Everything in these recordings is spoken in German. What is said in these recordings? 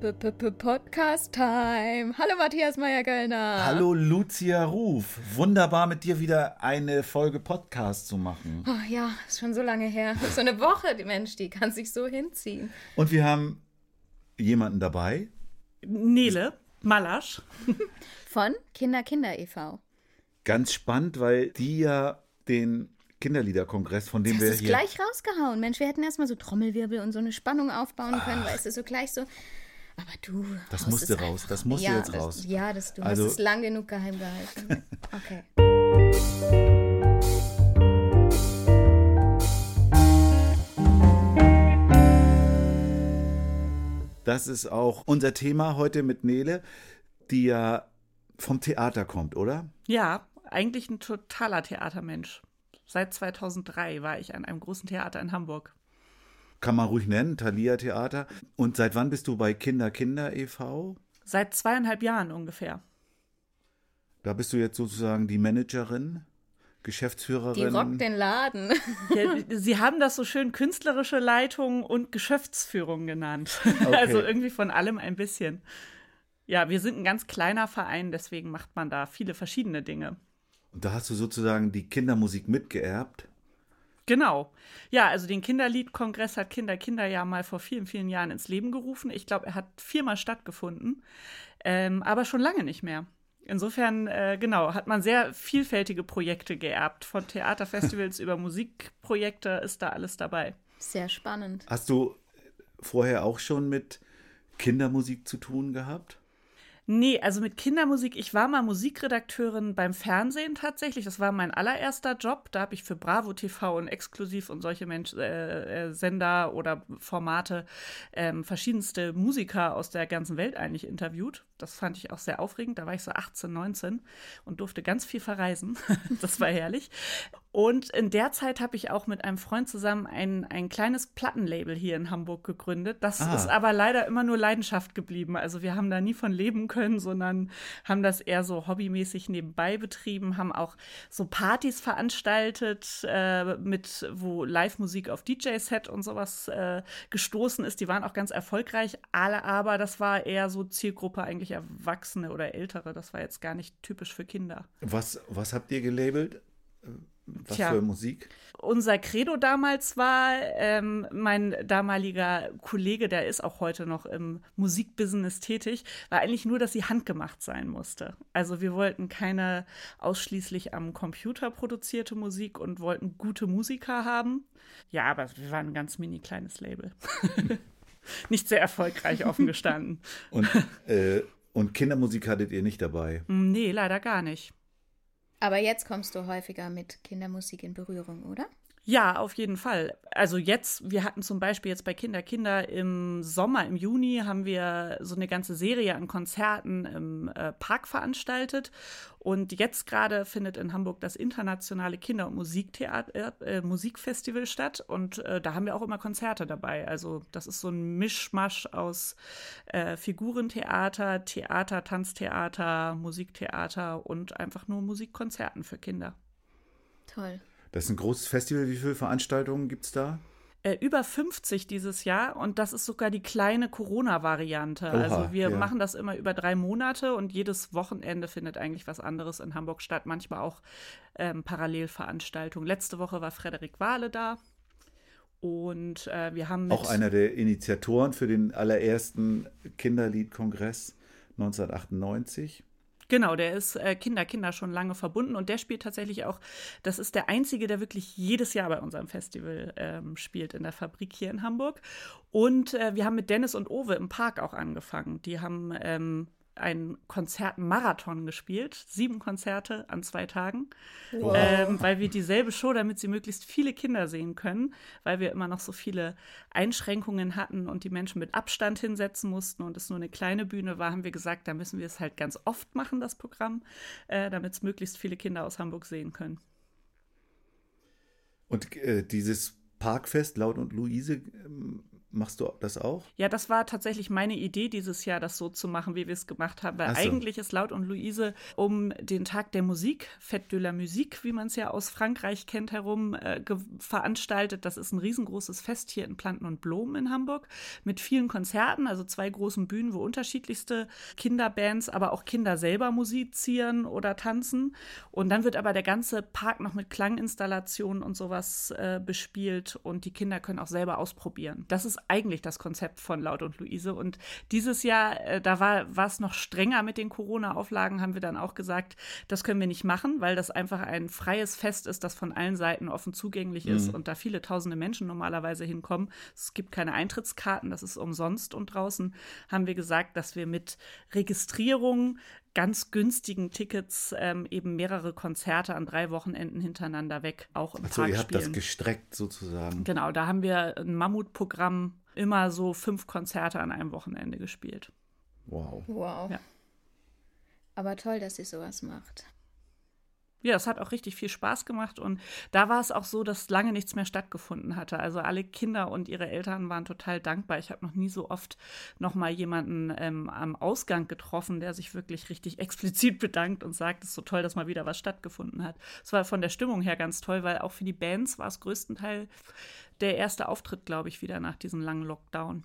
Time. Hallo Matthias Meyer-Göllner. Hallo Lucia Ruf. Wunderbar mit dir wieder eine Folge Podcast zu machen. Oh ja, ist schon so lange her. So eine Woche, die Mensch, die kann sich so hinziehen. Und wir haben jemanden dabei. Nele Malasch. Von Kinder Kinder e.V. Ganz spannend, weil die ja den Kinderliederkongress, von dem Das wir ist hier. gleich rausgehauen. Mensch, wir hätten erstmal so Trommelwirbel und so eine Spannung aufbauen können, weißt du, so gleich so. Aber du. Das musste raus, das musste ja, jetzt das, raus. Ja, das, du Also- hast es lang genug geheim gehalten. Okay. Das ist auch unser Thema heute mit Nele, die ja vom Theater kommt, oder? Ja, eigentlich ein totaler Theatermensch. Seit 2003 war ich an einem großen Theater in Hamburg. Kann man ruhig nennen, Thalia Theater. Und seit wann bist du bei Kinder Kinder e.V.? Seit zweieinhalb Jahren ungefähr. Da bist du jetzt sozusagen die Managerin, Die Geschäftsführerin. rockt den Laden. Ja, Sie haben das so schön künstlerische Leitung und Geschäftsführung genannt. Also irgendwie von allem ein bisschen. Ja, wir sind ein ganz kleiner Verein, deswegen macht man da viele verschiedene Dinge. Und da hast du sozusagen die Kindermusik mitgeerbt. Genau. Ja, also den Kinderliedkongress hat Kinder Kinder ja mal vor vielen, vielen Jahren ins Leben gerufen. Ich glaube, er hat viermal stattgefunden, ähm, aber schon lange nicht mehr. Insofern, äh, genau, hat man sehr vielfältige Projekte geerbt. Von Theaterfestivals über Musikprojekte ist da alles dabei. Sehr spannend. Hast du vorher auch schon mit Kindermusik zu tun gehabt? Nee, also mit Kindermusik, ich war mal Musikredakteurin beim Fernsehen tatsächlich. Das war mein allererster Job. Da habe ich für Bravo TV und Exklusiv und solche Mensch, äh, äh, Sender oder Formate ähm, verschiedenste Musiker aus der ganzen Welt eigentlich interviewt. Das fand ich auch sehr aufregend. Da war ich so 18, 19 und durfte ganz viel verreisen. das war herrlich. Und in der Zeit habe ich auch mit einem Freund zusammen ein, ein kleines Plattenlabel hier in Hamburg gegründet. Das Ah. ist aber leider immer nur Leidenschaft geblieben. Also wir haben da nie von leben können, sondern haben das eher so hobbymäßig nebenbei betrieben, haben auch so Partys veranstaltet, äh, mit wo Live-Musik auf DJ-Set und sowas äh, gestoßen ist. Die waren auch ganz erfolgreich, alle aber das war eher so Zielgruppe eigentlich Erwachsene oder Ältere. Das war jetzt gar nicht typisch für Kinder. Was, was habt ihr gelabelt? Was Tja. für Musik? Unser Credo damals war, ähm, mein damaliger Kollege, der ist auch heute noch im Musikbusiness tätig, war eigentlich nur, dass sie handgemacht sein musste. Also wir wollten keine ausschließlich am Computer produzierte Musik und wollten gute Musiker haben. Ja, aber wir waren ein ganz mini kleines Label. Nicht sehr erfolgreich offen gestanden. Und, äh, und Kindermusik hattet ihr nicht dabei. Hm, Nee, leider gar nicht. Aber jetzt kommst du häufiger mit Kindermusik in Berührung, oder? Ja, auf jeden Fall. Also jetzt, wir hatten zum Beispiel jetzt bei Kinder Kinder im Sommer, im Juni, haben wir so eine ganze Serie an Konzerten im äh, Park veranstaltet. Und jetzt gerade findet in Hamburg das internationale Kinder- und Musiktheater, äh, Musikfestival statt. Und äh, da haben wir auch immer Konzerte dabei. Also das ist so ein Mischmasch aus äh, Figurentheater, Theater, Tanztheater, Musiktheater und einfach nur Musikkonzerten für Kinder. Toll. Das ist ein großes Festival. Wie viele Veranstaltungen gibt es da? Äh, über 50 dieses Jahr und das ist sogar die kleine Corona-Variante. Also wir ja. machen das immer über drei Monate und jedes Wochenende findet eigentlich was anderes in Hamburg statt. Manchmal auch ähm, Parallelveranstaltungen. Letzte Woche war Frederik Wahle da und äh, wir haben Auch einer der Initiatoren für den allerersten Kinderliedkongress 1998. Genau, der ist äh, Kinder, Kinder schon lange verbunden und der spielt tatsächlich auch, das ist der einzige, der wirklich jedes Jahr bei unserem Festival ähm, spielt in der Fabrik hier in Hamburg. Und äh, wir haben mit Dennis und Owe im Park auch angefangen. Die haben ähm, einen Konzertmarathon gespielt. Sieben Konzerte an zwei Tagen. Wow. Ähm, weil wir dieselbe Show, damit sie möglichst viele Kinder sehen können, weil wir immer noch so viele Einschränkungen hatten und die Menschen mit Abstand hinsetzen mussten und es nur eine kleine Bühne war, haben wir gesagt, da müssen wir es halt ganz oft machen, das Programm, äh, damit es möglichst viele Kinder aus Hamburg sehen können. Und äh, dieses Parkfest, Laut und Luise, ähm, machst du das auch? Ja, das war tatsächlich meine Idee dieses Jahr, das so zu machen, wie wir es gemacht haben. Weil so. eigentlich ist Laut und Luise um den Tag der Musik, Fête de la Musique, wie man es ja aus Frankreich kennt, herum äh, veranstaltet. Das ist ein riesengroßes Fest hier in Planten und Blumen in Hamburg mit vielen Konzerten, also zwei großen Bühnen, wo unterschiedlichste Kinderbands, aber auch Kinder selber musizieren oder tanzen. Und dann wird aber der ganze Park noch mit Klanginstallationen und sowas äh, bespielt und die Kinder können auch selber ausprobieren. Das ist eigentlich das Konzept von Laut und Luise. Und dieses Jahr, äh, da war war es noch strenger mit den Corona-Auflagen, haben wir dann auch gesagt, das können wir nicht machen, weil das einfach ein freies Fest ist, das von allen Seiten offen zugänglich ist und da viele tausende Menschen normalerweise hinkommen. Es gibt keine Eintrittskarten, das ist umsonst. Und draußen haben wir gesagt, dass wir mit Registrierung ganz günstigen Tickets ähm, eben mehrere Konzerte an drei Wochenenden hintereinander weg auch im Achso, Park ihr habt das gestreckt sozusagen. Genau, da haben wir ein Mammutprogramm, immer so fünf Konzerte an einem Wochenende gespielt. Wow. Wow. Ja. Aber toll, dass ihr sowas macht. Ja, es hat auch richtig viel Spaß gemacht und da war es auch so, dass lange nichts mehr stattgefunden hatte. Also alle Kinder und ihre Eltern waren total dankbar. Ich habe noch nie so oft noch mal jemanden ähm, am Ausgang getroffen, der sich wirklich richtig explizit bedankt und sagt, es ist so toll, dass mal wieder was stattgefunden hat. Es war von der Stimmung her ganz toll, weil auch für die Bands war es größtenteils der erste Auftritt, glaube ich, wieder nach diesem langen Lockdown.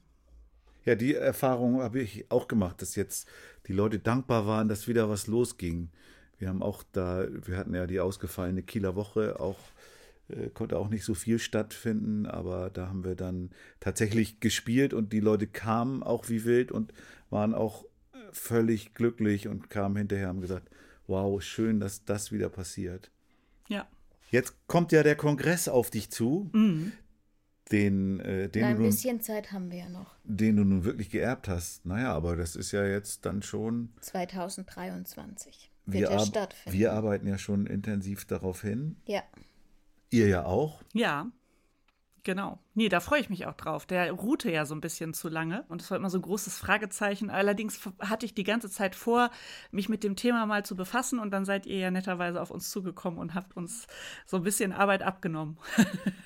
Ja, die Erfahrung habe ich auch gemacht, dass jetzt die Leute dankbar waren, dass wieder was losging. Wir haben auch da, wir hatten ja die ausgefallene Kieler Woche, auch äh, konnte auch nicht so viel stattfinden, aber da haben wir dann tatsächlich gespielt und die Leute kamen auch wie wild und waren auch äh, völlig glücklich und kamen hinterher und haben gesagt, wow, schön, dass das wieder passiert. Ja. Jetzt kommt ja der Kongress auf dich zu, den, äh, den, Na, du ein nun, bisschen Zeit haben wir ja noch. den du nun wirklich geerbt hast. Naja, aber das ist ja jetzt dann schon. 2023 wird Wir, ja stattfinden. wir arbeiten ja schon intensiv darauf hin. ja. Ihr ja auch. Ja, genau. Nee, da freue ich mich auch drauf. Der ruhte ja so ein bisschen zu lange und es war immer so ein großes Fragezeichen. Allerdings hatte ich die ganze Zeit vor, mich mit dem Thema mal zu befassen und dann seid ihr ja netterweise auf uns zugekommen und habt uns so ein bisschen Arbeit abgenommen.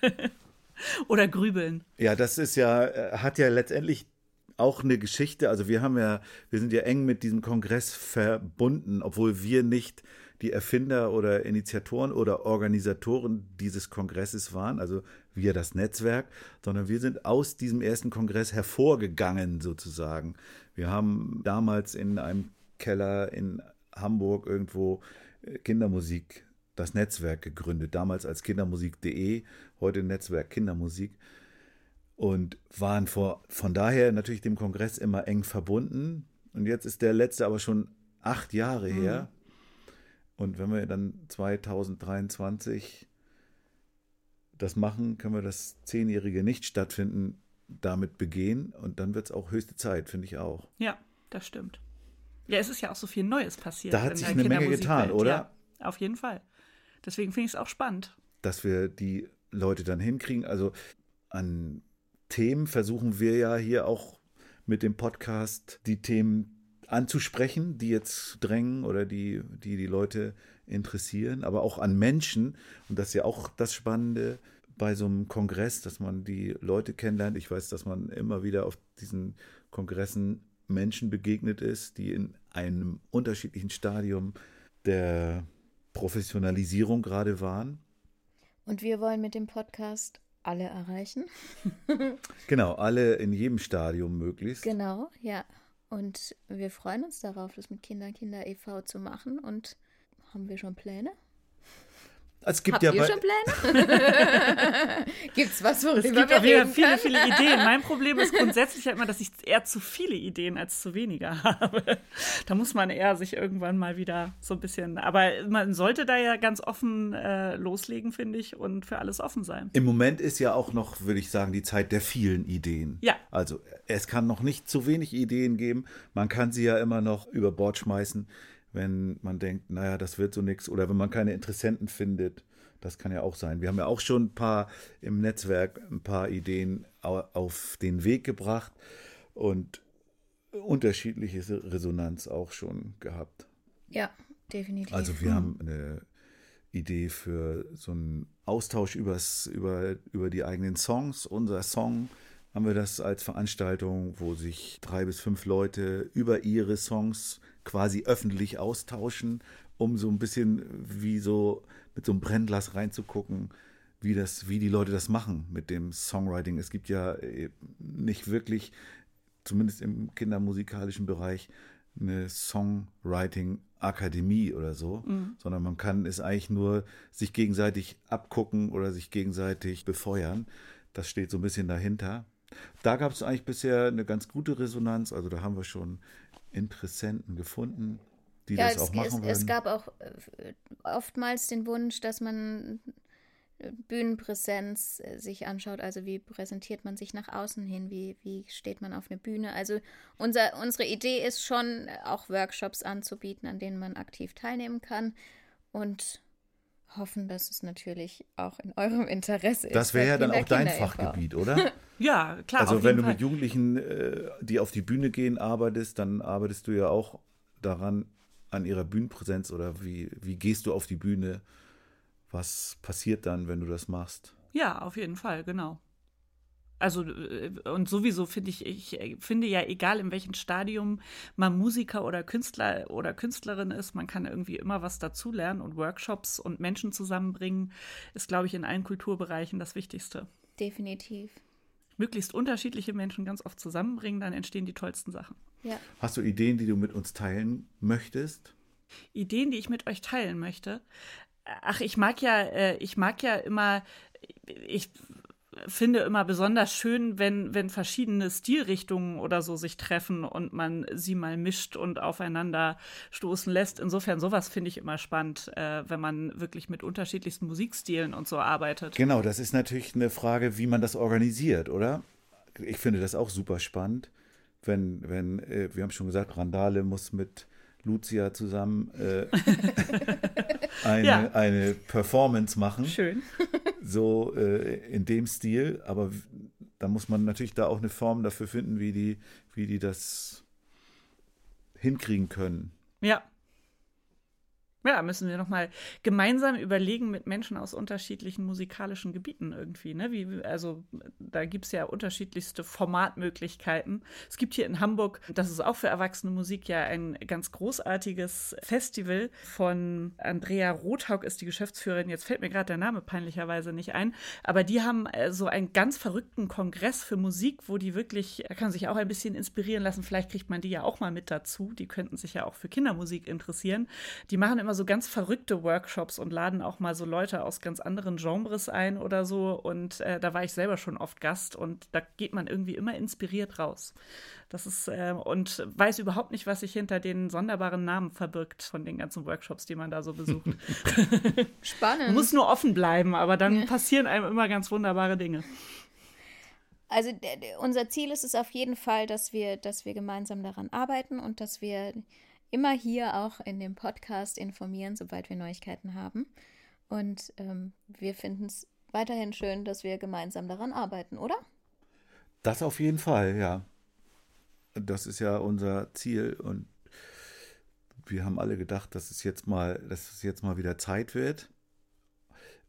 Oder grübeln. Ja, das ist ja, äh, hat ja letztendlich auch eine Geschichte. Also wir haben ja, wir sind ja eng mit diesem Kongress verbunden, obwohl wir nicht die Erfinder oder Initiatoren oder Organisatoren dieses Kongresses waren, also wir das Netzwerk, sondern wir sind aus diesem ersten Kongress hervorgegangen sozusagen. Wir haben damals in einem Keller in Hamburg irgendwo äh, Kindermusik, das Netzwerk gegründet, damals als kindermusik.de, heute Netzwerk Kindermusik und waren vor, von daher natürlich dem Kongress immer eng verbunden. Und jetzt ist der letzte aber schon acht Jahre her. Und wenn wir dann 2023 das machen, können wir das zehnjährige nicht stattfinden damit begehen. Und dann wird es auch höchste Zeit, finde ich auch. Ja, das stimmt. Ja, es ist ja auch so viel Neues passiert. Da hat sich eine Menge getan, oder? Ja, auf jeden Fall. Deswegen finde ich es auch spannend. dass wir die Leute dann hinkriegen. Also an Themen versuchen wir ja hier auch mit dem Podcast die Themen anzusprechen, die jetzt drängen oder die die, die Leute interessieren, aber auch an Menschen. Und das ist ja auch das Spannende bei so einem Kongress, dass man die Leute kennenlernt. Ich weiß, dass man immer wieder auf diesen Kongressen Menschen begegnet ist, die in einem unterschiedlichen Stadium der Professionalisierung gerade waren. Und wir wollen mit dem Podcast alle erreichen. Genau, alle in jedem Stadium möglichst. Genau, ja. Und wir freuen uns darauf, das mit Kinder Kinder e.V. zu machen. Und haben wir schon Pläne? Es gibt Habt ja ihr schon Pläne? Gibt's was, worüber Es gibt wir auf jeden Fall reden viele, können? viele Ideen. Mein Problem ist grundsätzlich halt immer, dass ich eher zu viele Ideen als zu weniger habe. Da muss man eher sich irgendwann mal wieder so ein bisschen. Aber man sollte da ja ganz offen äh, loslegen, finde ich, und für alles offen sein. Im Moment ist ja auch noch, würde ich sagen, die Zeit der vielen Ideen. Ja. Also es kann noch nicht zu wenig Ideen geben. Man kann sie ja immer noch über Bord schmeißen, wenn man denkt, naja, das wird so nichts. Oder wenn man keine Interessenten findet. Das kann ja auch sein. Wir haben ja auch schon ein paar im Netzwerk, ein paar Ideen au- auf den Weg gebracht und unterschiedliche Resonanz auch schon gehabt. Ja, definitiv. Also wir haben eine Idee für so einen Austausch übers, über, über die eigenen Songs. Unser Song haben wir das als Veranstaltung, wo sich drei bis fünf Leute über ihre Songs quasi öffentlich austauschen, um so ein bisschen wie so mit so einem Brennglas reinzugucken, wie das, wie die Leute das machen mit dem Songwriting. Es gibt ja äh, nicht wirklich, zumindest im kindermusikalischen Bereich, eine Songwriting-Akademie oder so, sondern man kann es eigentlich nur sich gegenseitig abgucken oder sich gegenseitig befeuern. Das steht so ein bisschen dahinter. Da gab es eigentlich bisher eine ganz gute Resonanz. Also da haben wir schon Interessenten gefunden, die ja, das es, auch machen es, würden. es gab auch äh, oftmals den Wunsch, dass man äh, Bühnenpräsenz äh, sich anschaut, also wie präsentiert man sich nach außen hin, wie, wie steht man auf einer Bühne. Also unser, unsere Idee ist schon, auch Workshops anzubieten, an denen man aktiv teilnehmen kann und hoffen, dass es natürlich auch in eurem Interesse ist. das wäre ja dann auch dein Kinder- Fachgebiet, oder? Ja, klar. Also auf wenn jeden du Fall. mit Jugendlichen, äh, die auf die Bühne gehen, arbeitest, dann arbeitest du ja auch daran, an ihrer Bühnenpräsenz oder wie, wie gehst du auf die Bühne? Was passiert dann, wenn du das machst? Ja, auf jeden Fall, genau. Also, äh, und sowieso finde ich, ich äh, finde ja, egal in welchem Stadium man Musiker oder Künstler oder Künstlerin ist, man kann irgendwie immer was dazulernen und Workshops und Menschen zusammenbringen, ist, glaube ich, in allen Kulturbereichen das Wichtigste. Definitiv. Möglichst unterschiedliche Menschen ganz oft zusammenbringen, dann entstehen die tollsten Sachen. Ja. Hast du Ideen, die du mit uns teilen möchtest? Ideen, die ich mit euch teilen möchte. Ach, ich mag ja, äh, ich mag ja immer, ich finde immer besonders schön, wenn, wenn verschiedene Stilrichtungen oder so sich treffen und man sie mal mischt und aufeinander stoßen lässt. Insofern, sowas finde ich immer spannend, äh, wenn man wirklich mit unterschiedlichsten Musikstilen und so arbeitet. Genau, das ist natürlich eine Frage, wie man das organisiert, oder? Ich finde das auch super spannend, wenn, wenn äh, wir haben schon gesagt, Randale muss mit Lucia zusammen äh, eine, Ja. eine Performance machen. Schön. so äh, in dem Stil, aber da muss man natürlich da auch eine Form dafür finden, wie die, wie die das hinkriegen können. Ja. Ja, müssen wir nochmal gemeinsam überlegen mit Menschen aus unterschiedlichen musikalischen Gebieten irgendwie. Ne? Wie, also da gibt es ja unterschiedlichste Formatmöglichkeiten. Es gibt hier in Hamburg, das ist auch für erwachsene Musik ja ein ganz großartiges Festival von Andrea Rothaug ist die Geschäftsführerin. Jetzt fällt mir gerade der Name peinlicherweise nicht ein. Aber die haben äh, so einen ganz verrückten Kongress für Musik, wo die wirklich, da kann sich auch ein bisschen inspirieren lassen. Vielleicht kriegt man die ja auch mal mit dazu. Die könnten sich ja auch für Kindermusik interessieren. Die machen immer so ganz verrückte Workshops und laden auch mal so Leute aus ganz anderen Genres ein oder so. Und äh, da war ich selber schon oft Gast und da geht man irgendwie immer inspiriert raus. Das ist, äh, und weiß überhaupt nicht, was sich hinter den sonderbaren Namen verbirgt von den ganzen Workshops, die man da so besucht. Spannend. Muss nur offen bleiben, aber dann passieren einem immer ganz wunderbare Dinge. Also unser Ziel ist es auf jeden Fall, dass wir, dass wir gemeinsam daran arbeiten und dass wir immer hier auch in dem Podcast informieren, sobald wir Neuigkeiten haben. Und ähm, wir finden es weiterhin schön, dass wir gemeinsam daran arbeiten, oder? Das auf jeden Fall, ja. Das ist ja unser Ziel und wir haben alle gedacht, dass es jetzt mal, dass es jetzt mal wieder Zeit wird.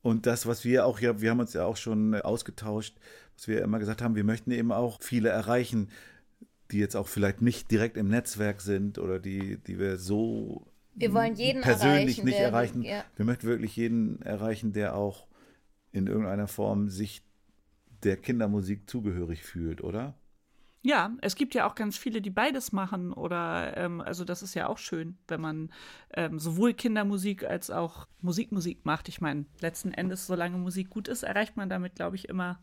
Und das, was wir auch, ja, wir haben uns ja auch schon ausgetauscht, was wir immer gesagt haben, wir möchten eben auch viele erreichen, die jetzt auch vielleicht nicht direkt im Netzwerk sind oder die, die wir so Wir wollen jeden persönlich erreichen, nicht der- erreichen. ja. Wir möchten wirklich jeden erreichen, der auch in irgendeiner Form sich der Kindermusik zugehörig fühlt, oder? Ja, es gibt ja auch ganz viele, die beides machen. Oder ähm, also das ist ja auch schön, wenn man ähm, sowohl Kindermusik als auch Musikmusik macht. Ich meine, letzten Endes, solange Musik gut ist, erreicht man damit, glaube ich, immer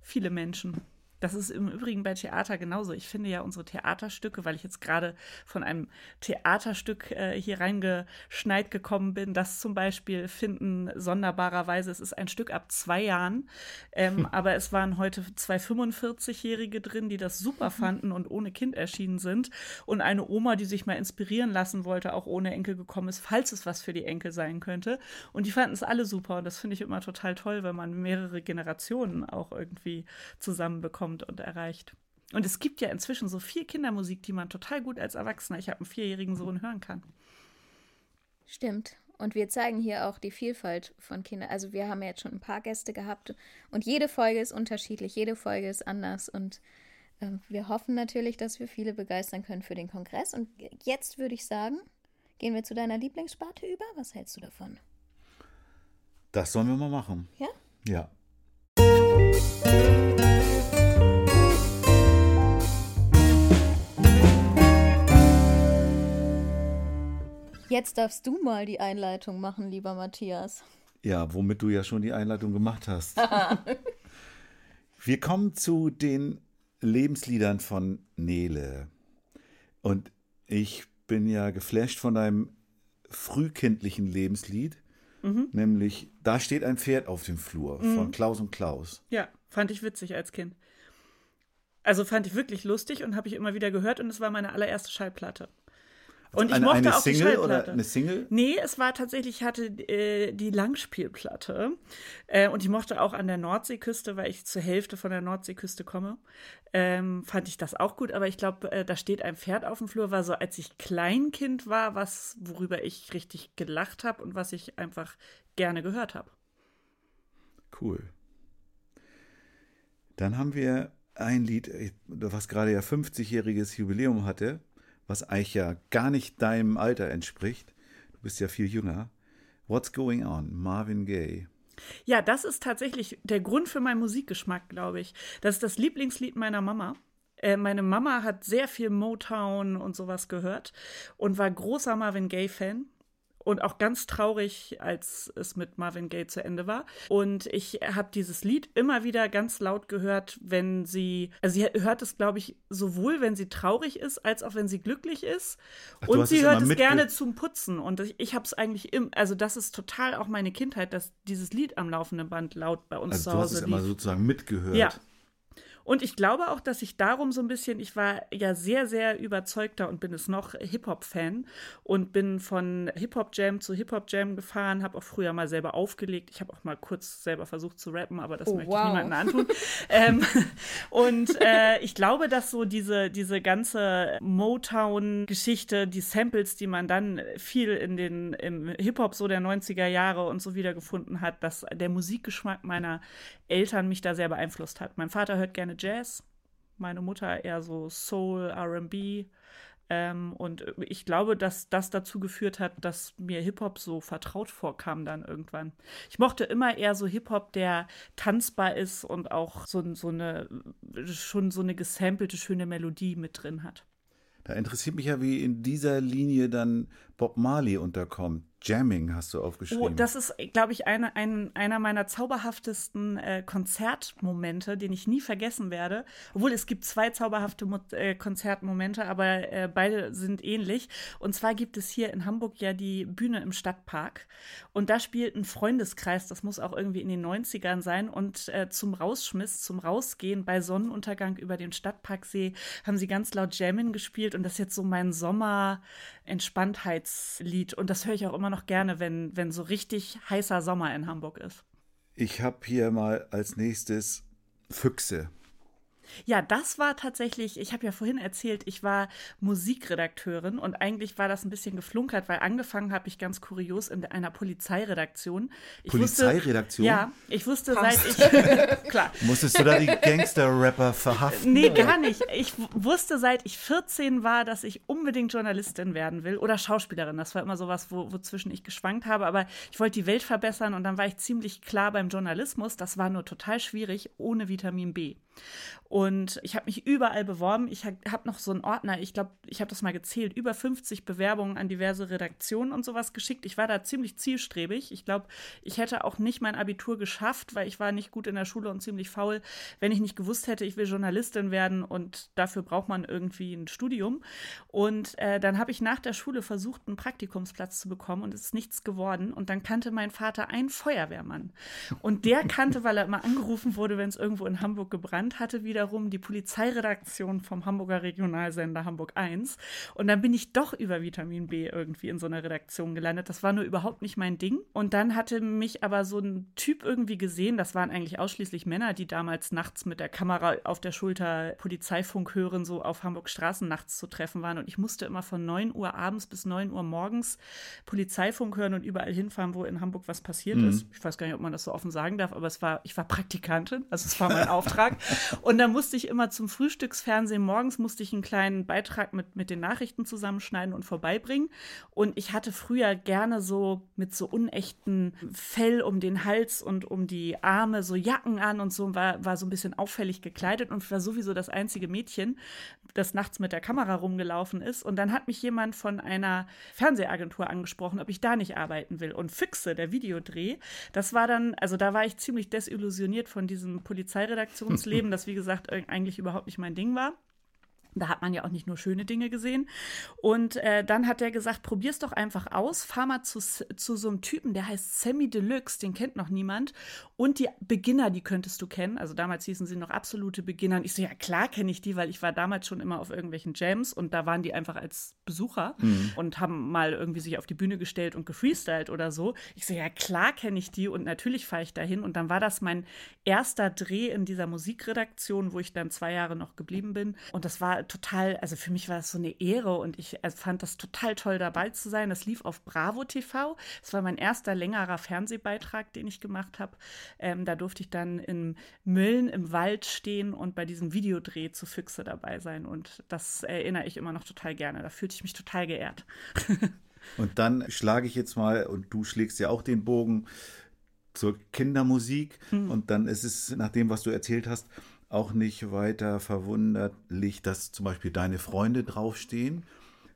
viele Menschen. Das ist im Übrigen bei Theater genauso. Ich finde ja unsere Theaterstücke, weil ich jetzt gerade von einem Theaterstück äh, hier reingeschneit gekommen bin, das zum Beispiel finden sonderbarerweise, es ist ein Stück ab zwei Jahren, ähm, hm. aber es waren heute zwei 45-Jährige drin, die das super fanden und ohne Kind erschienen sind und eine Oma, die sich mal inspirieren lassen wollte, auch ohne Enkel gekommen ist, falls es was für die Enkel sein könnte. Und die fanden es alle super und das finde ich immer total toll, wenn man mehrere Generationen auch irgendwie zusammenbekommt kommt und erreicht. Und es gibt ja inzwischen so viel Kindermusik, die man total gut als Erwachsener, ich habe einen vierjährigen Sohn, hören kann. Stimmt. Und wir zeigen hier auch die Vielfalt von Kindern. Also wir haben ja jetzt schon ein paar Gäste gehabt und jede Folge ist unterschiedlich, jede Folge ist anders und äh, wir hoffen natürlich, dass wir viele begeistern können für den Kongress. Und jetzt würde ich sagen, gehen wir zu deiner Lieblingssparte über. Was hältst du davon? Das sollen wir mal machen. Ja? Ja. Jetzt darfst du mal die Einleitung machen, lieber Matthias. Ja, womit du ja schon die Einleitung gemacht hast. Wir kommen zu den Lebensliedern von Nele. Und ich bin ja geflasht von deinem frühkindlichen Lebenslied, mhm. nämlich Da steht ein Pferd auf dem Flur mhm. von Klaus und Klaus. Ja, fand ich witzig als Kind. Also fand ich wirklich lustig und habe ich immer wieder gehört und es war meine allererste Schallplatte. Und ich eine, mochte eine auch Single die oder eine Single? Nee, es war tatsächlich, ich hatte äh, die Langspielplatte äh, und ich mochte auch an der Nordseeküste, weil ich zur Hälfte von der Nordseeküste komme. Ähm, fand ich das auch gut, aber ich glaube, äh, da steht ein Pferd auf dem Flur, war so, als ich Kleinkind war, was, worüber ich richtig gelacht habe und was ich einfach gerne gehört habe. Cool. Dann haben wir ein Lied, was gerade ja 50-jähriges Jubiläum hatte was eigentlich ja gar nicht deinem Alter entspricht. Du bist ja viel jünger. What's Going On? Marvin Gaye. Ja, das ist tatsächlich der Grund für meinen Musikgeschmack, glaube ich. Das ist das Lieblingslied meiner Mama. Äh, meine Mama hat sehr viel Motown und sowas gehört und war großer Marvin Gaye-Fan und auch ganz traurig, als es mit Marvin Gaye zu Ende war. Und ich habe dieses Lied immer wieder ganz laut gehört, wenn sie, also sie hört es, glaube ich, sowohl wenn sie traurig ist, als auch wenn sie glücklich ist. Ach, und sie hört es gerne zum Putzen. Und ich, ich habe es eigentlich im, also das ist total auch meine Kindheit, dass dieses Lied am laufenden Band laut bei uns also zu Hause du hast es immer sozusagen mitgehört. Ja, und ich glaube auch, dass ich darum so ein bisschen, ich war ja sehr, sehr überzeugter und bin es noch Hip-Hop-Fan und bin von Hip-Hop-Jam zu Hip-Hop-Jam gefahren, habe auch früher mal selber aufgelegt. Ich habe auch mal kurz selber versucht zu rappen, aber das oh, möchte wow. ich niemandem antun. ähm, und äh, ich glaube, dass so diese, diese ganze Motown-Geschichte, die Samples, die man dann viel in den im Hip-Hop so der 90er Jahre und so wiedergefunden hat, dass der Musikgeschmack meiner Eltern mich da sehr beeinflusst hat. Mein Vater hört gerne Jazz, meine Mutter eher so Soul, RB. Ähm, und ich glaube, dass das dazu geführt hat, dass mir Hip-Hop so vertraut vorkam dann irgendwann. Ich mochte immer eher so Hip-Hop, der tanzbar ist und auch so, so eine, schon so eine gesampelte, schöne Melodie mit drin hat. Da interessiert mich ja, wie in dieser Linie dann Bob Marley unterkommt. Jamming hast du aufgeschrieben. Oh, das ist, glaube ich, eine, ein, einer meiner zauberhaftesten äh, Konzertmomente, den ich nie vergessen werde. Obwohl es gibt zwei zauberhafte Mo äh, Konzertmomente, aber äh, beide sind ähnlich. Und zwar gibt es hier in Hamburg ja die Bühne im Stadtpark. Und da spielt ein Freundeskreis, das muss auch irgendwie in den 90ern sein. Und äh, zum Rausschmiss, zum Rausgehen bei Sonnenuntergang über den Stadtparksee haben sie ganz laut Jammin gespielt. Und das ist jetzt so mein Sommer-Entspanntheitslied. Und das höre ich auch immer noch noch gerne, wenn, wenn so richtig heißer Sommer in Hamburg ist. Ich habe hier mal als nächstes Füchse. Ja, das war tatsächlich, ich habe ja vorhin erzählt, ich war Musikredakteurin und eigentlich war das ein bisschen geflunkert, weil angefangen habe ich ganz kurios in einer Polizeiredaktion. Ich Polizeiredaktion? Wusste, ja, ich wusste Passt. seit ich, klar. Musstest du da die Gangster-Rapper verhaften? Nee, gar nicht. Ich wusste seit ich 14 war, dass ich unbedingt Journalistin werden will oder Schauspielerin. Das war immer sowas, wo, wozwischen ich geschwankt habe, aber ich wollte die Welt verbessern und dann war ich ziemlich klar beim Journalismus. Das war nur total schwierig ohne Vitamin B. Und ich habe mich überall beworben. Ich habe noch so einen Ordner, ich glaube, ich habe das mal gezählt, über 50 Bewerbungen an diverse Redaktionen und sowas geschickt. Ich war da ziemlich zielstrebig. Ich glaube, ich hätte auch nicht mein Abitur geschafft, weil ich war nicht gut in der Schule und ziemlich faul, wenn ich nicht gewusst hätte, ich will Journalistin werden und dafür braucht man irgendwie ein Studium. Und äh, dann habe ich nach der Schule versucht, einen Praktikumsplatz zu bekommen und es ist nichts geworden. Und dann kannte mein Vater einen Feuerwehrmann. Und der kannte, weil er immer angerufen wurde, wenn es irgendwo in Hamburg gebrannt hatte, wiederum die Polizeiredaktion vom Hamburger Regionalsender Hamburg 1. Und dann bin ich doch über Vitamin B irgendwie in so einer Redaktion gelandet. Das war nur überhaupt nicht mein Ding. Und dann hatte mich aber so ein Typ irgendwie gesehen, das waren eigentlich ausschließlich Männer, die damals nachts mit der Kamera auf der Schulter Polizeifunk hören, so auf Hamburg Straßen nachts zu treffen waren. Und ich musste immer von 9 Uhr abends bis 9 Uhr morgens Polizeifunk hören und überall hinfahren, wo in Hamburg was passiert mhm. ist. Ich weiß gar nicht, ob man das so offen sagen darf, aber es war, ich war Praktikantin, also es war mein Auftrag. Und dann musste ich immer zum Frühstücksfernsehen morgens musste ich einen kleinen Beitrag mit, mit den Nachrichten zusammenschneiden und vorbeibringen. Und ich hatte früher gerne so mit so unechten Fell um den Hals und um die Arme so Jacken an und so war, war so ein bisschen auffällig gekleidet und war sowieso das einzige Mädchen, das nachts mit der Kamera rumgelaufen ist. Und dann hat mich jemand von einer Fernsehagentur angesprochen, ob ich da nicht arbeiten will. Und Füchse, der Videodreh, das war dann, also da war ich ziemlich desillusioniert von diesem Polizeiredaktionsleben, das wie gesagt eigentlich überhaupt nicht mein Ding war. Da hat man ja auch nicht nur schöne Dinge gesehen. Und äh, dann hat er gesagt, probier's doch einfach aus, fahr mal zu, zu so einem Typen, der heißt Sammy Deluxe, den kennt noch niemand. Und die Beginner, die könntest du kennen. Also damals hießen sie noch absolute Beginner. Und ich so, ja klar kenne ich die, weil ich war damals schon immer auf irgendwelchen Jams und da waren die einfach als Besucher mhm. und haben mal irgendwie sich auf die Bühne gestellt und gefreestylt oder so. Ich so, ja klar kenne ich die und natürlich fahre ich dahin. Und dann war das mein erster Dreh in dieser Musikredaktion, wo ich dann zwei Jahre noch geblieben bin. Und das war total, also für mich war das so eine Ehre und ich äh, fand das total toll dabei zu sein. Das lief auf Bravo TV. Das war mein erster längerer Fernsehbeitrag, den ich gemacht habe. Ähm, da durfte ich dann in Müllen im Wald stehen und bei diesem Videodreh zu Füchse dabei sein. Und das erinnere ich immer noch total gerne. Da fühlte ich mich total geehrt. und dann schlage ich jetzt mal, und du schlägst ja auch den Bogen zur Kindermusik. Hm. Und dann ist es, nach dem, was du erzählt hast, auch nicht weiter verwunderlich, dass zum Beispiel deine Freunde draufstehen.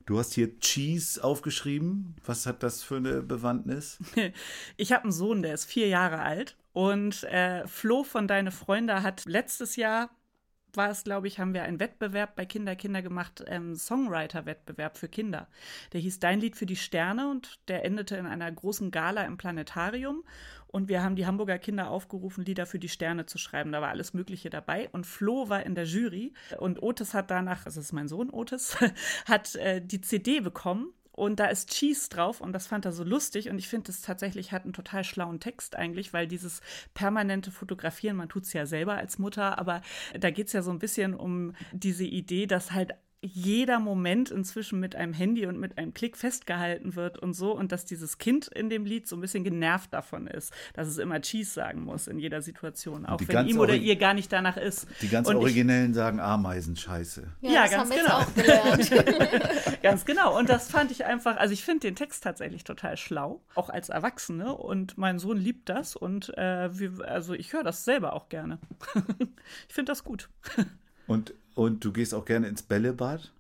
Du hast hier Cheese aufgeschrieben. Was hat das für eine Bewandtnis? Ich habe einen Sohn, der ist vier Jahre alt. Und äh, Flo von Deine Freunde hat letztes Jahr war es, glaube ich, haben wir einen Wettbewerb bei Kinder Kinder gemacht, ähm, Songwriter-Wettbewerb für Kinder. Der hieß Dein Lied für die Sterne und der endete in einer großen Gala im Planetarium. Und wir haben die Hamburger Kinder aufgerufen, Lieder für die Sterne zu schreiben. Da war alles Mögliche dabei. Und Flo war in der Jury. Und Otis hat danach, also das ist mein Sohn Otis, hat äh, die CD bekommen und da ist Cheese drauf und das fand er so lustig und ich finde, es tatsächlich hat einen total schlauen Text eigentlich, weil dieses permanente Fotografieren, man tut es ja selber als Mutter, aber da geht es ja so ein bisschen um diese Idee, dass halt jeder Moment inzwischen mit einem Handy und mit einem Klick festgehalten wird und so und dass dieses Kind in dem Lied so ein bisschen genervt davon ist, dass es immer Cheese sagen muss in jeder Situation, auch wenn ihm oder ihr gar nicht danach ist. Die ganz und Originellen ich, sagen Ameisenscheiße. Ja, ja ganz genau. ganz genau. Und das fand ich einfach, also ich finde den Text tatsächlich total schlau, auch als Erwachsene und mein Sohn liebt das und äh, wir, also ich höre das selber auch gerne. ich finde das gut. Und und du gehst auch gerne ins Bällebad?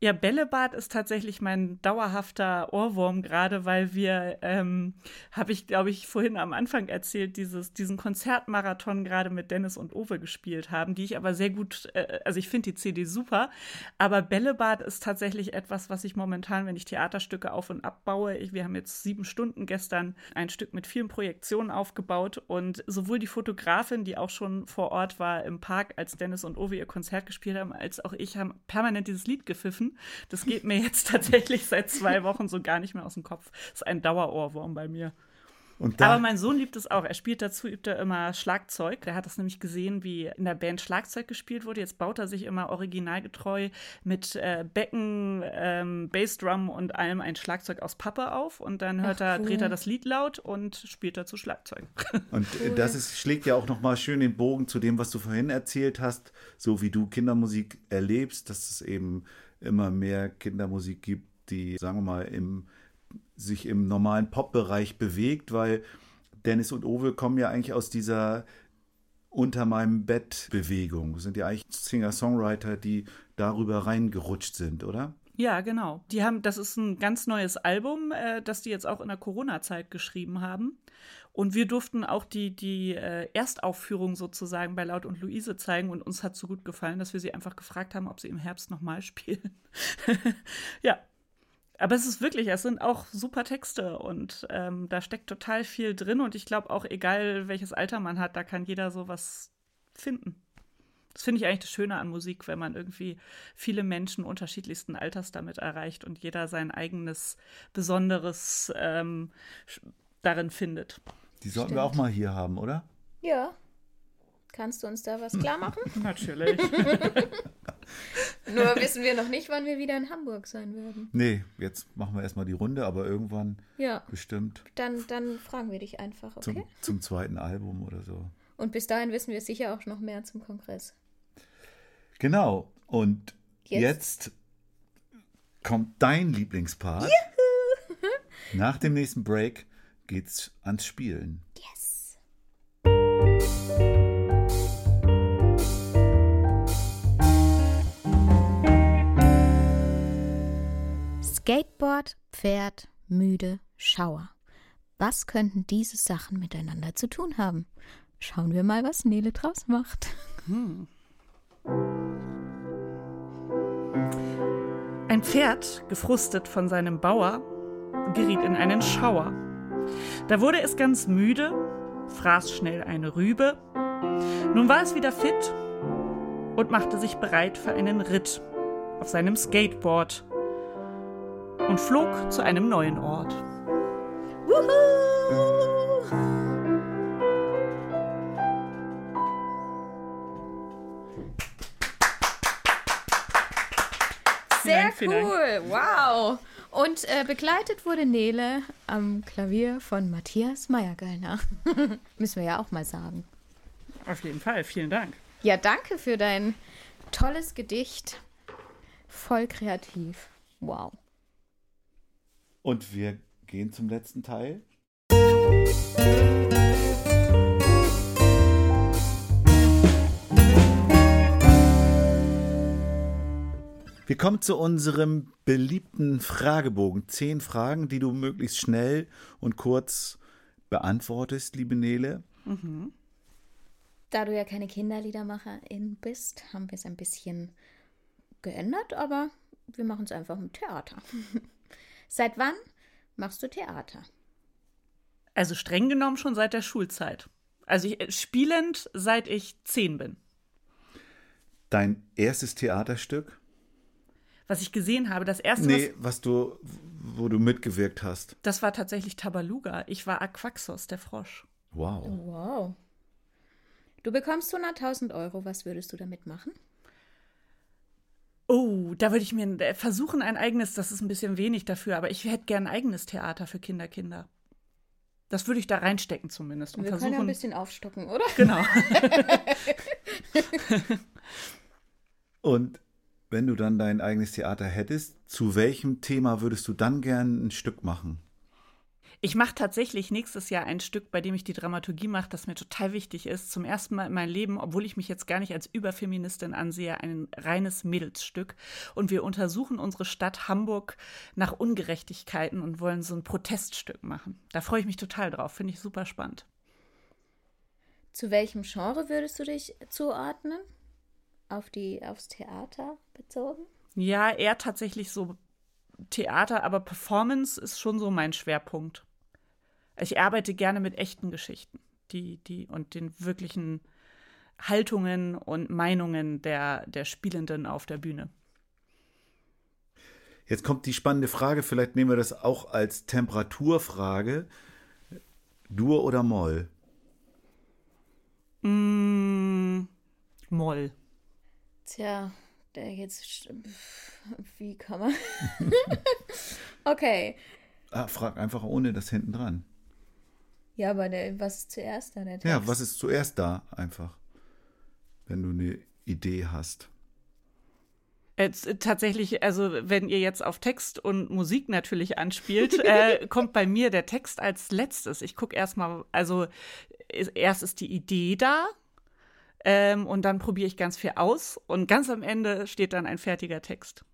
Ja, Bällebad ist tatsächlich mein dauerhafter Ohrwurm, gerade weil wir, ähm, habe ich, glaube ich, vorhin am Anfang erzählt, dieses, diesen Konzertmarathon gerade mit Dennis und Owe gespielt haben, die ich aber sehr gut, äh, also ich finde die CD super, aber Bällebad ist tatsächlich etwas, was ich momentan, wenn ich Theaterstücke auf und abbaue, ich, wir haben jetzt sieben Stunden gestern ein Stück mit vielen Projektionen aufgebaut und sowohl die Fotografin, die auch schon vor Ort war im Park, als Dennis und Owe ihr Konzert gespielt haben, als auch ich haben permanent dieses Lied gepfiffen das geht mir jetzt tatsächlich seit zwei Wochen so gar nicht mehr aus dem Kopf. Das ist ein Dauerohrwurm bei mir. Aber mein Sohn liebt es auch. Er spielt dazu, übt er immer Schlagzeug. Der hat das nämlich gesehen, wie in der Band Schlagzeug gespielt wurde. Jetzt baut er sich immer originalgetreu mit äh, Becken, ähm, Bassdrum und allem ein Schlagzeug aus Pappe auf. Und dann hört Ach, er, dreht er das Lied laut und spielt dazu Schlagzeug. Und cool. das ist, schlägt ja auch nochmal schön den Bogen zu dem, was du vorhin erzählt hast, so wie du Kindermusik erlebst, dass es eben immer mehr Kindermusik gibt, die, sagen wir mal, im, sich im normalen Pop-Bereich bewegt, weil Dennis und Owe kommen ja eigentlich aus dieser unter meinem Bett Bewegung. Sind ja eigentlich Singer-Songwriter, die darüber reingerutscht sind, oder? Ja, genau. Die haben, das ist ein ganz neues Album, äh, das die jetzt auch in der Corona-Zeit geschrieben haben. Und wir durften auch die, die äh, Erstaufführung sozusagen bei Laut und Luise zeigen und uns hat so gut gefallen, dass wir sie einfach gefragt haben, ob sie im Herbst nochmal spielen. ja. Aber es ist wirklich, es sind auch super Texte und ähm, da steckt total viel drin und ich glaube auch, egal welches Alter man hat, da kann jeder sowas finden. Das finde ich eigentlich das Schöne an Musik, wenn man irgendwie viele Menschen unterschiedlichsten Alters damit erreicht und jeder sein eigenes Besonderes ähm, darin findet. Die sollten Stimmt. wir auch mal hier haben, oder? Ja. Kannst du uns da was klar machen? Natürlich. Nur wissen wir noch nicht, wann wir wieder in Hamburg sein werden. Nee, jetzt machen wir erstmal die Runde, aber irgendwann ja. bestimmt. Dann, dann fragen wir dich einfach, okay? Zum, zum zweiten Album oder so. Und bis dahin wissen wir sicher auch noch mehr zum Kongress. Genau. Und jetzt, jetzt kommt dein Lieblingspart. Juhu. Nach dem nächsten Break geht's ans Spielen. Yes. Skateboard, Pferd, müde, Schauer. Was könnten diese Sachen miteinander zu tun haben? Schauen wir mal, was Nele draus macht. Hm. Ein Pferd, gefrustet von seinem Bauer, geriet in einen Schauer. Da wurde es ganz müde, fraß schnell eine Rübe. Nun war es wieder fit und machte sich bereit für einen Ritt auf seinem Skateboard und flog zu einem neuen Ort. Wuhu! Sehr Dank, cool. Wow. Und äh, begleitet wurde Nele am Klavier von Matthias Meyergöllner. Müssen wir ja auch mal sagen. Auf jeden Fall. Vielen Dank. Ja, danke für dein tolles Gedicht. Voll kreativ. Wow. Und wir gehen zum letzten Teil. Wir kommen zu unserem beliebten Fragebogen. Zehn Fragen, die du möglichst schnell und kurz beantwortest, liebe Nele. Mhm. Da du ja keine Kinderliedermacherin bist, haben wir es ein bisschen geändert, aber wir machen es einfach im Theater. seit wann machst du Theater? Also streng genommen schon seit der Schulzeit. Also ich, äh, spielend, seit ich zehn bin. Dein erstes Theaterstück? Was ich gesehen habe. Das erste. Nee, was, was du, wo du mitgewirkt hast. Das war tatsächlich Tabaluga. Ich war Aquaxos, der Frosch. Wow. Wow. Du bekommst 100.000 Euro. Was würdest du damit machen? Oh, da würde ich mir äh, versuchen, ein eigenes, das ist ein bisschen wenig dafür, aber ich hätte gern ein eigenes Theater für Kinder, Kinder. Das würde ich da reinstecken zumindest. Und Wir versuchen, können ja ein bisschen aufstocken, oder? Genau. und wenn du dann dein eigenes Theater hättest, zu welchem Thema würdest du dann gern ein Stück machen? Ich mache tatsächlich nächstes Jahr ein Stück, bei dem ich die Dramaturgie mache, das mir total wichtig ist. Zum ersten Mal in meinem Leben, obwohl ich mich jetzt gar nicht als Überfeministin ansehe, ein reines Mädelsstück. Und wir untersuchen unsere Stadt Hamburg nach Ungerechtigkeiten und wollen so ein Proteststück machen. Da freue ich mich total drauf, finde ich super spannend. Zu welchem Genre würdest du dich zuordnen? auf die, aufs Theater bezogen? Ja, eher tatsächlich so Theater, aber Performance ist schon so mein Schwerpunkt. Ich arbeite gerne mit echten Geschichten, die, die und den wirklichen Haltungen und Meinungen der, der Spielenden auf der Bühne. Jetzt kommt die spannende Frage, vielleicht nehmen wir das auch als Temperaturfrage. Dur oder Moll? Mm, Moll. Tja, der jetzt. Wie kann man. okay. Ah, frag einfach ohne das hinten dran. Ja, aber der, was ist zuerst da? Der Text? Ja, was ist zuerst da einfach? Wenn du eine Idee hast. Jetzt, äh, tatsächlich, also wenn ihr jetzt auf Text und Musik natürlich anspielt, äh, kommt bei mir der Text als letztes. Ich gucke erstmal, also erst ist die Idee da Ähm, und dann probiere ich ganz viel aus und ganz am Ende steht dann ein fertiger Text.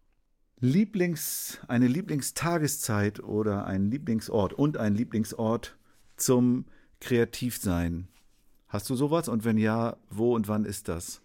Lieblings, eine Lieblingstageszeit oder ein Lieblingsort und ein Lieblingsort zum Kreativsein. Hast du sowas? Und wenn ja, wo und wann ist das?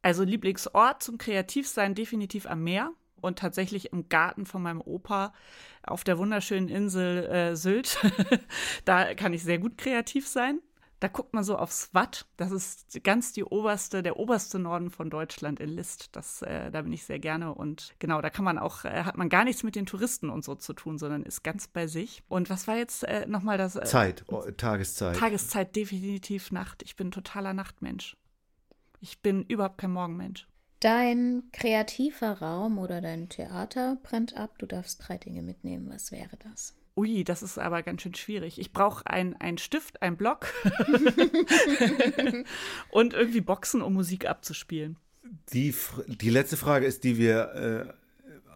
Also Lieblingsort zum Kreativsein definitiv am Meer und tatsächlich im Garten von meinem Opa auf der wunderschönen Insel äh, Sylt. da kann ich sehr gut kreativ sein. Da guckt man so aufs Watt. Das ist ganz die oberste, der oberste Norden von Deutschland in List. Das, äh, da bin ich sehr gerne. Und genau, da kann man auch, äh, hat man gar nichts mit den Touristen und so zu tun, sondern ist ganz bei sich. Und was war jetzt äh, nochmal das? Äh, Zeit, oh, Tageszeit. Tageszeit, definitiv Nacht. Ich bin totaler Nachtmensch. Ich bin überhaupt kein Morgenmensch. Dein kreativer Raum oder dein Theater brennt ab. Du darfst drei Dinge mitnehmen. Was wäre das? Ui, das ist aber ganz schön schwierig. Ich brauche einen Stift, einen Block und irgendwie Boxen, um Musik abzuspielen. Die, die letzte Frage ist, die wir äh,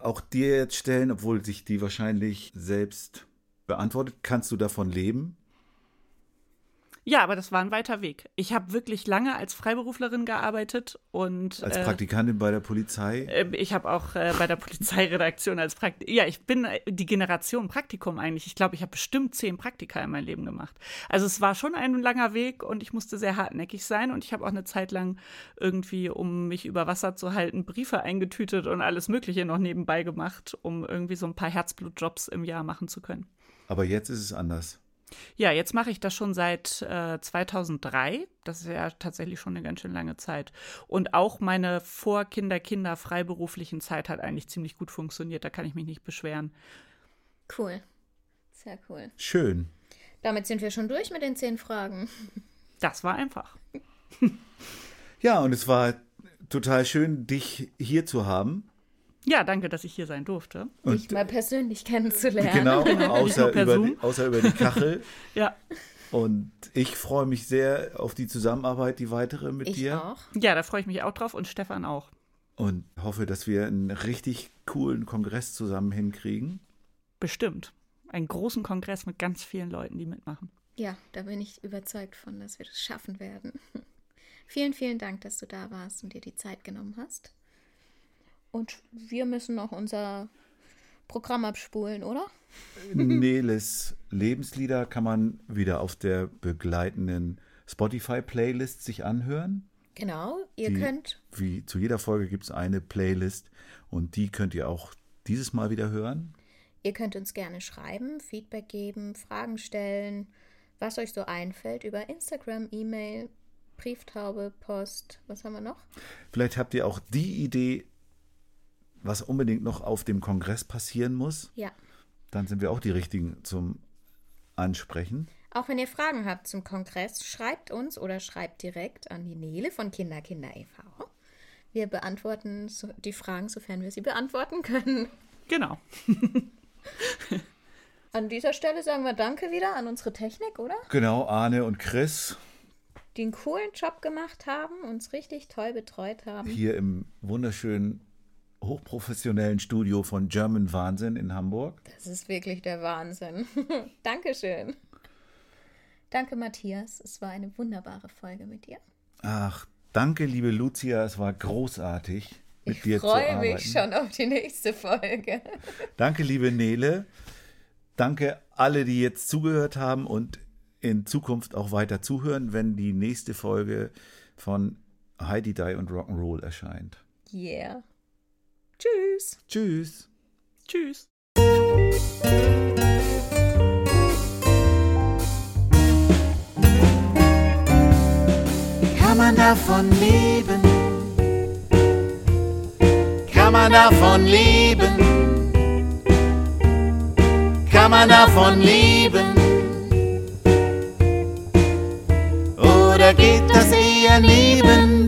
auch dir jetzt stellen, obwohl sich die wahrscheinlich selbst beantwortet. Kannst du davon leben? Ja, aber das war ein weiter Weg. Ich habe wirklich lange als Freiberuflerin gearbeitet und als äh, Praktikantin äh, bei der Polizei. Äh, ich habe auch äh, bei der Polizeiredaktion als Praktikum. Ja, ich bin äh, die Generation Praktikum eigentlich. Ich glaube, ich habe bestimmt zehn Praktika in meinem Leben gemacht. Also es war schon ein langer Weg und ich musste sehr hartnäckig sein und ich habe auch eine Zeit lang irgendwie, um mich über Wasser zu halten, Briefe eingetütet und alles Mögliche noch nebenbei gemacht, um irgendwie so ein paar Herzblutjobs im Jahr machen zu können. Aber jetzt ist es anders. Ja, jetzt mache ich das schon seit äh, 2003. Das ist ja tatsächlich schon eine ganz schön lange Zeit. Und auch meine Vor-Kinder-Kinder freiberuflichen Zeit hat eigentlich ziemlich gut funktioniert. Da kann ich mich nicht beschweren. Cool. Sehr cool. Schön. Damit sind wir schon durch mit den zehn Fragen. Das war einfach. ja, und es war total schön, dich hier zu haben. Ja, danke, dass ich hier sein durfte. Und Dich mal persönlich kennenzulernen. Genau, außer, über die, außer über die Kachel. ja. Und ich freue mich sehr auf die Zusammenarbeit, die weitere mit ich dir. Auch. Ja, da freue ich mich auch drauf und Stefan auch. Und hoffe, dass wir einen richtig coolen Kongress zusammen hinkriegen. Bestimmt. Einen großen Kongress mit ganz vielen Leuten, die mitmachen. Ja, da bin ich überzeugt von, dass wir das schaffen werden. vielen, vielen Dank, dass du da warst und dir die Zeit genommen hast. Und wir müssen noch unser Programm abspulen, oder? Neles Lebenslieder kann man wieder auf der begleitenden Spotify-Playlist sich anhören. Genau, ihr die, könnt. Wie zu jeder Folge gibt es eine Playlist und die könnt ihr auch dieses Mal wieder hören. Ihr könnt uns gerne schreiben, Feedback geben, Fragen stellen, was euch so einfällt über Instagram, E-Mail, Brieftaube, Post, was haben wir noch? Vielleicht habt ihr auch die Idee, was unbedingt noch auf dem Kongress passieren muss. Ja. Dann sind wir auch die Richtigen zum Ansprechen. Auch wenn ihr Fragen habt zum Kongress, schreibt uns oder schreibt direkt an die Nele von Kinder Kinder e.V. Wir beantworten die Fragen, sofern wir sie beantworten können. Genau. an dieser Stelle sagen wir Danke wieder an unsere Technik, oder? Genau, Arne und Chris. Die einen coolen Job gemacht haben, uns richtig toll betreut haben. Hier im wunderschönen hochprofessionellen Studio von German Wahnsinn in Hamburg. Das ist wirklich der Wahnsinn. Dankeschön. Danke, Matthias. Es war eine wunderbare Folge mit dir. Ach, danke, liebe Lucia. Es war großartig, mit ich dir zu arbeiten. Ich freue mich schon auf die nächste Folge. Danke, liebe Nele. Danke alle, die jetzt zugehört haben und in Zukunft auch weiter zuhören, wenn die nächste Folge von Heidi Die und Rock'n'Roll erscheint. Yeah. Tschüss. Tschüss. Tschüss. Kann man davon leben? Kann man davon leben? Kann man davon leben? Oder geht das eher nebenbei?